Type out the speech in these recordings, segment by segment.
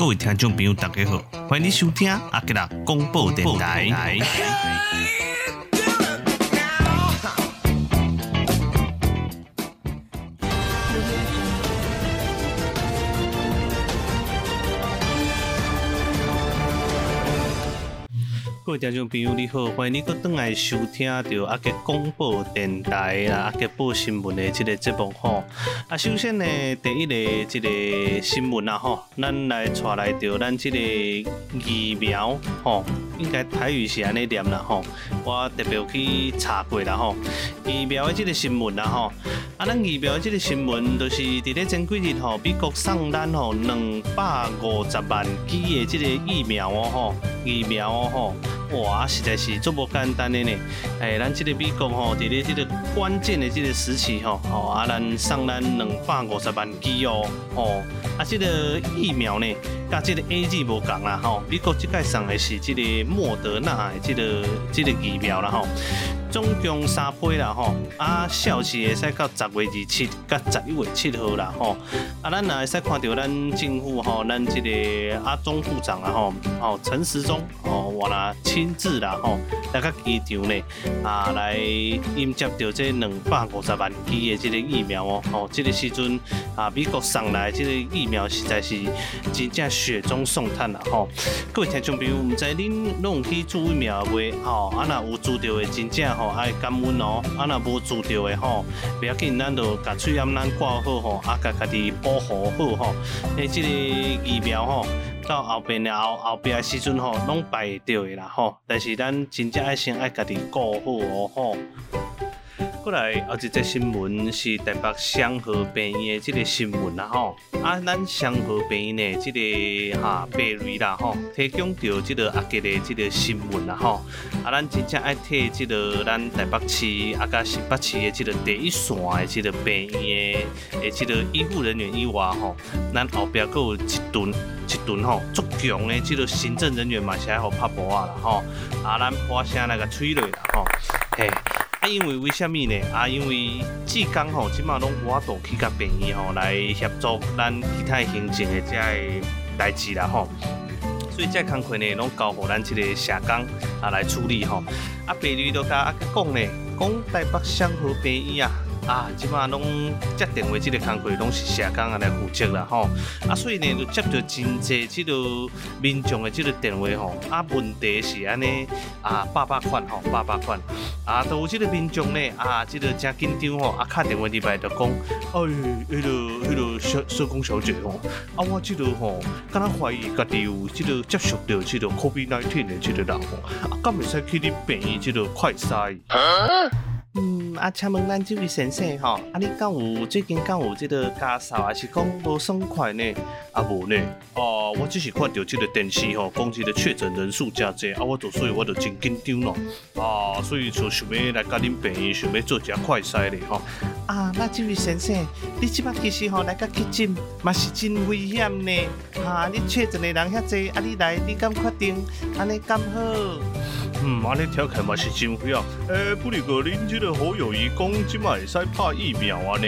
各位听众朋友，大家好，欢迎收听阿吉拉广播电台。各位听众朋友，你好，欢迎你搁转来收听到阿吉广播电台啦，阿吉报新闻的即个节目吼。啊，首先呢，第一个即个新闻啊吼，咱来带来着咱即个疫苗吼，应该台语是安尼念啦吼。我特别去查过啦吼，疫苗的这个新闻啦吼。啊，咱疫苗的这个新闻，就是伫咧前几日吼，美国送咱吼两百五十万剂的这个疫苗哦吼，疫苗哦吼。哇，实在是足无简单的呢！哎，咱这个美国吼，伫咧这个关键的这个时期吼，吼啊，咱送咱两百五十万剂哦，吼啊，这个疫苗呢，甲这个 A G 无共啦，吼，美国即届送的是这个莫德纳的这个这个疫苗啦，吼。总共三批啦吼，啊，效期会使到十月二七，甲十一月七号啦吼。啊，咱也会使看到咱政府吼，咱这个阿总部长啦吼，吼陈时中吼，我啦亲自啦吼，来个机场呢，啊来迎接到这两百五十万剂的这个疫苗哦，吼，这个时阵啊，美国送来这个疫苗实在是真正雪中送炭啦吼。各位听众朋友，唔知恁拢有去注疫苗未？吼，啊若有注到的真正。吼，爱感恩哦，啊，若无注到的吼，不要紧，咱就甲喙罨咱挂好吼，啊，甲家己保护好吼。诶，即个疫苗吼，到后边的后后边的时阵吼，拢排着的啦吼。但是咱真正爱先爱家己顾好哦吼。过来，后一则新闻是台北祥和病院的这个新闻啦吼。啊，咱祥和病院的这个哈贝瑞啦吼，提供到这个阿吉的这个新闻啦吼。啊，咱真正爱替这个咱台北市啊，甲新北市的这个第一线的这个病院的的这个医护人员以外吼，咱后边阁有一顿一顿吼足强的即个行政人员嘛，是爱互拍搏啊啦吼。啊，咱把声来个催泪啦吼，嘿。啊，因为为虾米呢？啊，因为志工吼，即马拢我都去甲病院吼来协助咱其他行政的这个代志啦吼，所以这工课呢，拢交互咱这个社工啊来处理吼。啊，病历都甲啊讲呢，讲台北祥和病院啊。啊，即马拢接电话，即个工课拢是社工啊来负责啦吼。啊，所以呢，就接到真济即个民众的即个电话吼。啊，问题是安尼啊，八百款吼，八百款。啊，都有即个民众呢，啊，即个真紧张吼。啊，敲电话入来就讲，哎，迄个迄个社社工小姐吼，啊，我即个吼，敢若怀疑家己有即个接触到即个 COVID-19 的即个人吼，啊，敢会使去你病院即个快筛？嗯，啊，请问咱这位先生吼，啊，你敢有最近敢有这个家数，还是讲无爽快呢？啊，无呢？哦，我只是看到这个电视吼，讲这个确诊人数真济，啊，我就所以我就真紧张咯。啊，所以就想要来甲恁病院，想要做一下快筛咧吼。啊，那这位先生，你即摆其实吼来甲急诊，嘛是真危险呢。哈，你确诊的人遐济，啊，你来，你敢确定？安尼敢好？嗯，安尼听起来嘛是真危啊。诶，不如个恁这个好友伊讲，即嘛会使拍疫苗啊呢？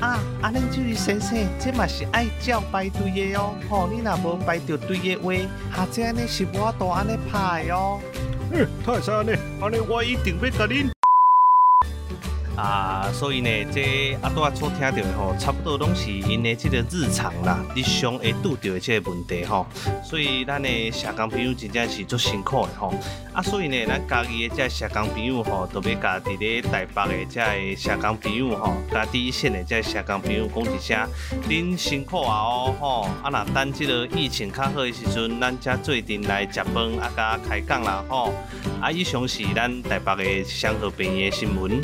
啊，啊，恁即位先生，这嘛是爱叫排队的哦。吼，你若无排着队的话，下次安尼是无法度安尼拍的哦。嗯，太犀利，安尼我一定要甲恁。啊，所以呢，这阿多阿所听到的吼，差不多拢是因的这个日常啦，日常会遇到的这个问题吼。所以咱的社工朋友真正是足辛苦的吼。啊，所以呢，咱家己的这社工朋友吼，特别家伫咧台北的这个社工朋友吼，家第一线的这社工朋友讲一声，恁辛苦啊哦吼。啊，若等这个疫情较好的时阵，咱才做阵来食饭啊，甲开讲啦吼。啊，以上是咱台北的祥和病院的新闻。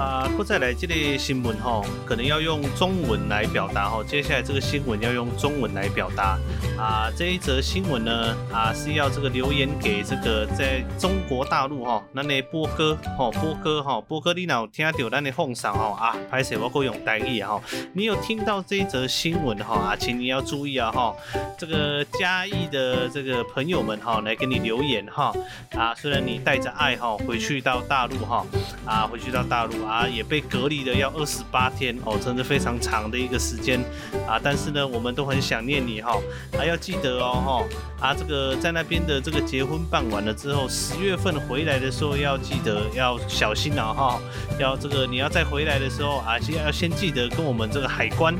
啊，不再来这类新闻哈，可能要用中文来表达哈。接下来这个新闻要用中文来表达啊。这一则新闻呢啊，是要这个留言给这个在中国大陆哈，那那波哥哈，波哥哈，波哥你哪有听到那那风声哈啊？拍摄我够用台语哈，你有听到这一则新闻哈啊，请你要注意啊哈，这个嘉义的这个朋友们哈，来给你留言哈啊，虽然你带着爱哈回去到大陆哈啊，回去到大陆。啊，啊也被隔离了要二十八天哦，真的非常长的一个时间啊。但是呢，我们都很想念你哈，还、啊、要记得哦哈啊，这个在那边的这个结婚办完了之后，十月份回来的时候要记得要小心了、啊、哈，要这个你要再回来的时候啊，先要先记得跟我们这个海关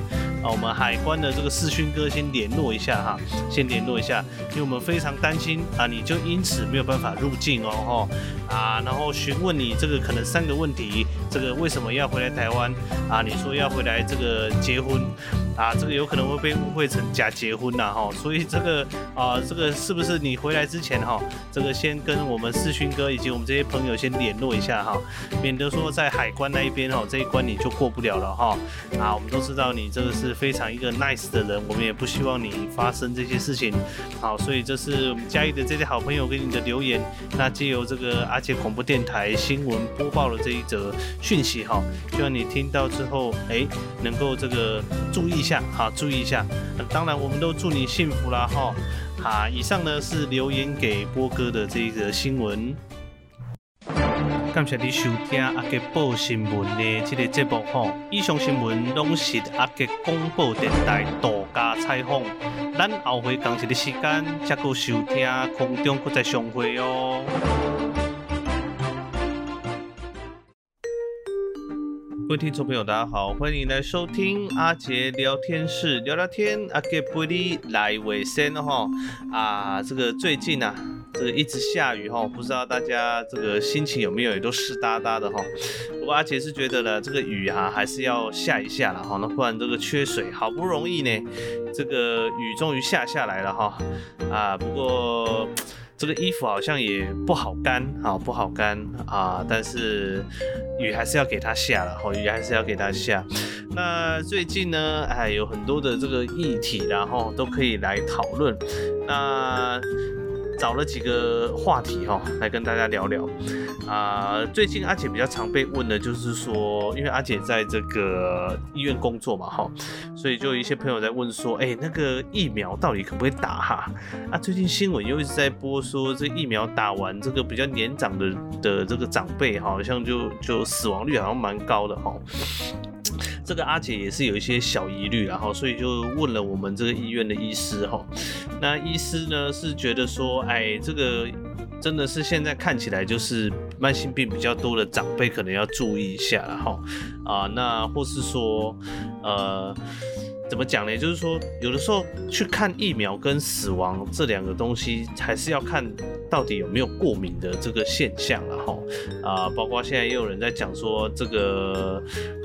啊，我们海关的这个世勋哥先联络一下哈，先联络一下，因为我们非常担心啊，你就因此没有办法入境哦哈啊，然后询问你这个可能三个问题，这个为什么要回来台湾啊？你说要回来这个结婚啊，这个有可能会被误会成假结婚呐哈，所以这个啊，这个是不是你回来之前哈，这个先跟我们世勋哥以及我们这些朋友先联络一下哈，免得说在海关那一边哈，这一关你就过不了了哈。啊，我们都知道你这个是非常一个 nice 的人，我们也不希望你发生这些事情，好，所以这是我们嘉义的这些好朋友给你的留言，那借由这个阿杰恐怖电台新闻播报了这一则讯息哈，希望你听到之后，哎，能够这个注意好，注意一下。当然，我们都祝你幸福啦哈。好，以上呢是留言给波哥的这一则新闻。感谢你收听阿捷报新闻的这个节目哈。以上新闻拢是阿捷广播电台独家采访。咱后回同一个时间再过收听空中再相会哦。各位听众朋友，大家好，欢迎来收听阿杰聊天室聊聊天。阿捷陪你来卫生哈啊，这个最近啊，这个一直下雨哈，不知道大家这个心情有没有也都湿哒哒的哈。不过阿杰是觉得呢，这个雨啊还是要下一下了哈，那不然这个缺水，好不容易呢，这个雨终于下下来了哈啊，不过。这个衣服好像也不好干，好不好干啊？但是雨还是要给它下了，雨还是要给它下。那最近呢，哎，有很多的这个议题，然后都可以来讨论。那找了几个话题哈，来跟大家聊聊啊。最近阿姐比较常被问的就是说，因为阿姐在这个医院工作嘛哈，所以就有一些朋友在问说，哎，那个疫苗到底可不可以打哈？啊，最近新闻又一直在播说，这疫苗打完，这个比较年长的的这个长辈好像就就死亡率好像蛮高的哈。这个阿姐也是有一些小疑虑，然后所以就问了我们这个医院的医师哈。那医师呢是觉得说，哎，这个真的是现在看起来就是慢性病比较多的长辈可能要注意一下了哈。啊，那或是说，呃。怎么讲呢？就是说，有的时候去看疫苗跟死亡这两个东西，还是要看到底有没有过敏的这个现象了哈。啊，包括现在也有人在讲说，这个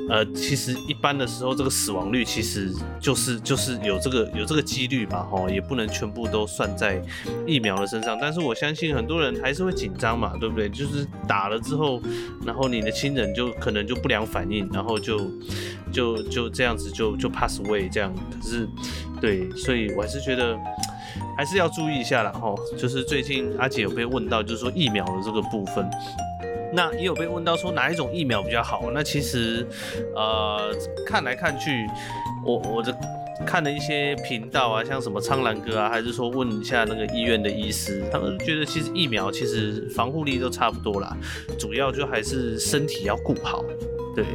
呃，其实一般的时候，这个死亡率其实就是就是有这个有这个几率嘛哈，也不能全部都算在疫苗的身上。但是我相信很多人还是会紧张嘛，对不对？就是打了之后，然后你的亲人就可能就不良反应，然后就就就这样子就就 pass away。这样，可是，对，所以我还是觉得还是要注意一下啦。吼，就是最近阿姐有被问到，就是说疫苗的这个部分，那也有被问到说哪一种疫苗比较好。那其实，呃，看来看去，我我的看了一些频道啊，像什么苍兰哥啊，还是说问一下那个医院的医师，他们觉得其实疫苗其实防护力都差不多啦，主要就还是身体要顾好。对，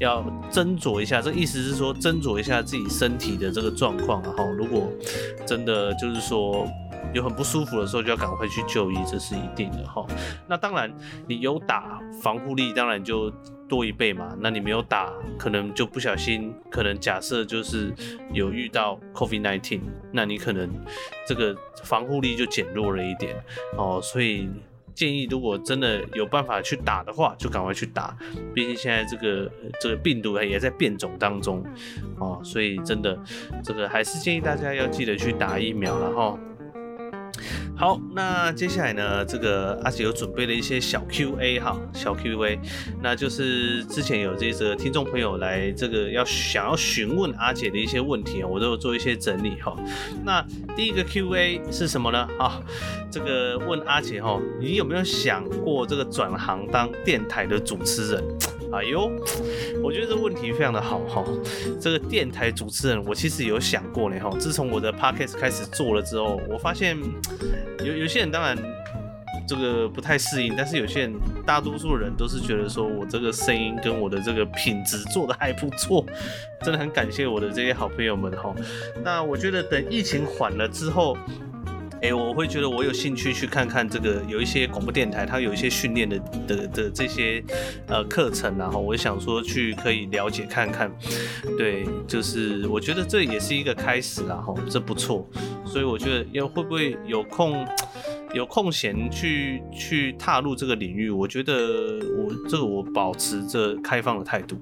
要斟酌一下，这意思是说斟酌一下自己身体的这个状况，然后如果真的就是说有很不舒服的时候，就要赶快去就医，这是一定的哈。那当然，你有打防护力，当然就多一倍嘛。那你没有打，可能就不小心，可能假设就是有遇到 COVID-19，那你可能这个防护力就减弱了一点哦，所以。建议，如果真的有办法去打的话，就赶快去打。毕竟现在这个这个病毒也在变种当中，哦，所以真的这个还是建议大家要记得去打疫苗了哈。好，那接下来呢，这个阿捷有准备了一些小 Q&A 哈，小 Q&A，那就是之前有这个听众朋友来这个要想要询问阿捷的一些问题啊，我都有做一些整理哈。那第一个 Q&A 是什么呢？啊，这个问阿捷哈，你有没有想过这个转行当电台的主持人？哎呦，我觉得这问题非常的好哈。这个电台主持人，我其实有想过呢哈。自从我的 podcast 开始做了之后，我发现有有些人当然这个不太适应，但是有些人，大多数人都是觉得说我这个声音跟我的这个品质做得还不错，真的很感谢我的这些好朋友们哈。那我觉得等疫情缓了之后。哎、我会觉得我有兴趣去看看这个，有一些广播电台，它有一些训练的的的这些呃课程，然后我想说去可以了解看看，对，就是我觉得这也是一个开始啦，哈，这不错，所以我觉得要会不会有空有空闲去去踏入这个领域，我觉得我这个我保持着开放的态度，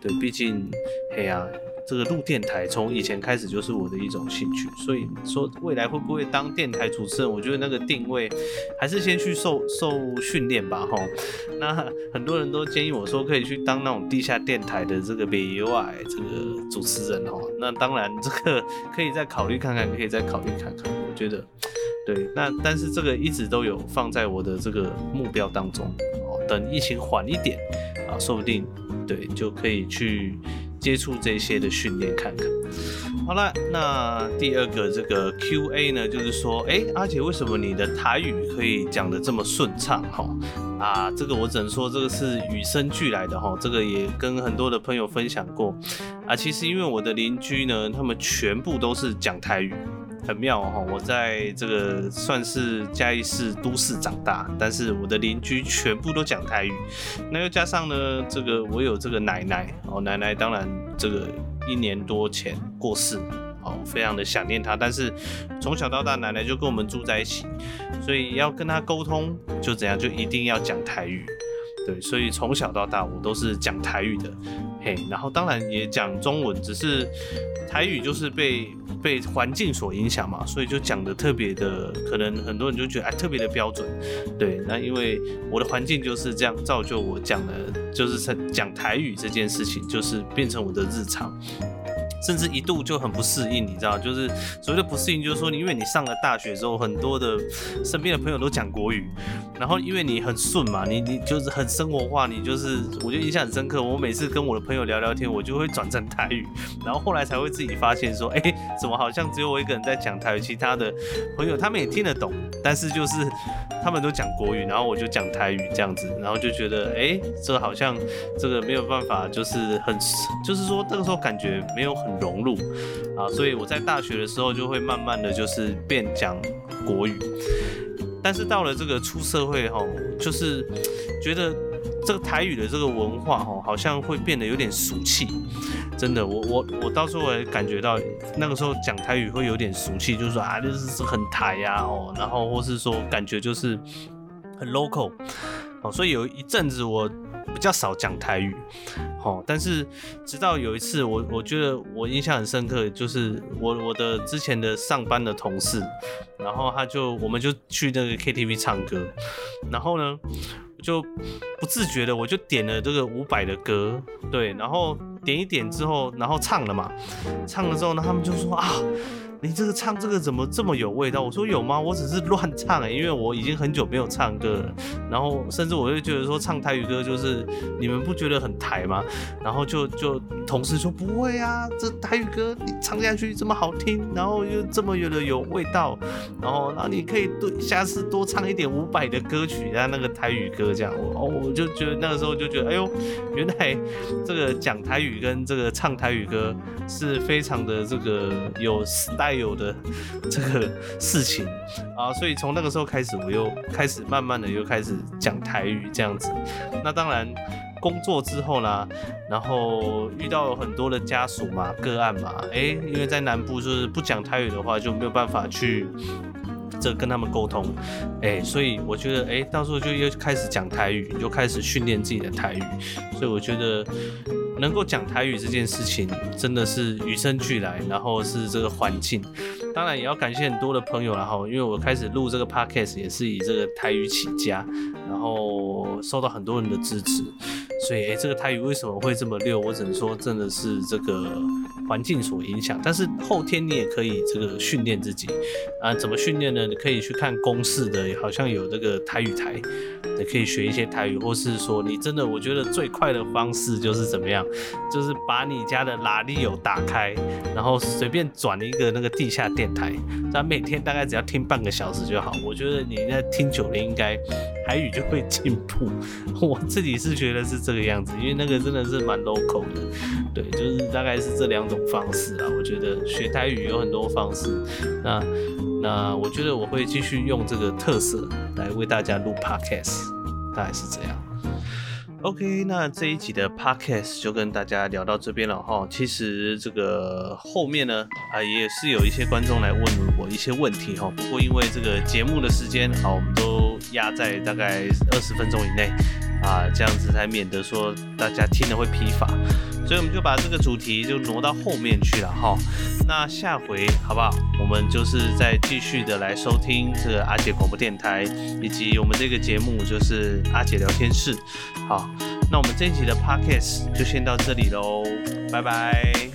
对，毕竟，哎呀。这个录电台从以前开始就是我的一种兴趣，所以说未来会不会当电台主持人，我觉得那个定位还是先去受受训练吧，哈。那很多人都建议我说可以去当那种地下电台的这个 VOI 这个主持人，哈。那当然这个可以再考虑看看，可以再考虑看看。我觉得对，那但是这个一直都有放在我的这个目标当中，哦，等疫情缓一点啊，说不定对就可以去。接触这些的训练看看。好了，那第二个这个 Q&A 呢，就是说，哎，阿杰，为什么你的台语可以讲得这么顺畅？哈，啊，这个我只能说，这个是与生俱来的哈。这个也跟很多的朋友分享过啊。其实因为我的邻居呢，他们全部都是讲台语。很妙哦，我在这个算是嘉义市都市长大，但是我的邻居全部都讲台语。那又加上呢，这个我有这个奶奶哦，奶奶当然这个一年多前过世哦，非常的想念她。但是从小到大，奶奶就跟我们住在一起，所以要跟她沟通就怎样，就一定要讲台语。对，所以从小到大我都是讲台语的，嘿，然后当然也讲中文，只是台语就是被被环境所影响嘛，所以就讲得特别的，可能很多人就觉得哎特别的标准，对，那因为我的环境就是这样造就我讲的，就是讲台语这件事情，就是变成我的日常。甚至一度就很不适应，你知道，就是所谓的不适应，就是说因为你上了大学之后，很多的身边的朋友都讲国语，然后因为你很顺嘛，你你就是很生活化，你就是我觉得印象很深刻。我每次跟我的朋友聊聊天，我就会转成台语，然后后来才会自己发现说，哎，怎么好像只有我一个人在讲台语，其他的朋友他们也听得懂，但是就是他们都讲国语，然后我就讲台语这样子，然后就觉得，哎，这好像这个没有办法，就是很，就是说那个时候感觉没有很。融入啊，所以我在大学的时候就会慢慢的就是变讲国语，但是到了这个出社会后，就是觉得这个台语的这个文化哈，好像会变得有点俗气。真的，我我我到时候也感觉到那个时候讲台语会有点俗气，就是说啊，就是很台呀哦，然后或是说感觉就是很 local，哦所以有一阵子我比较少讲台语。哦，但是直到有一次我，我我觉得我印象很深刻，就是我我的之前的上班的同事，然后他就我们就去那个 KTV 唱歌，然后呢，就不自觉的我就点了这个伍佰的歌，对，然后点一点之后，然后唱了嘛，唱了之后呢，他们就说啊。你这个唱这个怎么这么有味道？我说有吗？我只是乱唱欸，因为我已经很久没有唱歌了。然后甚至我就觉得说唱台语歌就是你们不觉得很台吗？然后就就同事说不会啊，这台语歌你唱下去这么好听，然后又这么有的有味道，然后然后你可以多下次多唱一点五百的歌曲啊，那个台语歌这样。哦，我就觉得那个时候就觉得哎呦，原来这个讲台语跟这个唱台语歌是非常的这个有 style。还有的这个事情啊，所以从那个时候开始，我又开始慢慢的又开始讲台语这样子。那当然工作之后呢，然后遇到很多的家属嘛、个案嘛，哎，因为在南部就是不讲台语的话，就没有办法去这跟他们沟通，哎，所以我觉得哎，到时候就又开始讲台语，就开始训练自己的台语。所以我觉得。能够讲台语这件事情真的是与生俱来，然后是这个环境，当然也要感谢很多的朋友，然后因为我开始录这个 podcast 也是以这个台语起家，然后受到很多人的支持，所以诶，这个台语为什么会这么溜？我只能说真的是这个环境所影响，但是后天你也可以这个训练自己啊，怎么训练呢？你可以去看公式的，好像有这个台语台，你可以学一些台语，或是说你真的，我觉得最快的方式就是怎么样，就是把你家的拉力有打开，然后随便转一个那个地下电台，咱每天大概只要听半个小时就好。我觉得你在听久了，应该台语就会进步。我自己是觉得是这个样子，因为那个真的是蛮 local 的，对，就是大概是这两种方式啊。我觉得学台语有很多方式，那那我觉得我会继续用这个特色来为大家录 podcast，大概是这样。OK，那这一集的 podcast 就跟大家聊到这边了哈。其实这个后面呢，啊也是有一些观众来问我一些问题哈。不过因为这个节目的时间，好，我们压在大概二十分钟以内啊，这样子才免得说大家听了会疲乏。所以我们就把这个主题就挪到后面去了哈。那下回好不好？我们就是再继续的来收听这个阿姐广播电台，以及我们这个节目就是阿姐聊天室。好，那我们这一集的 podcast 就先到这里喽，拜拜。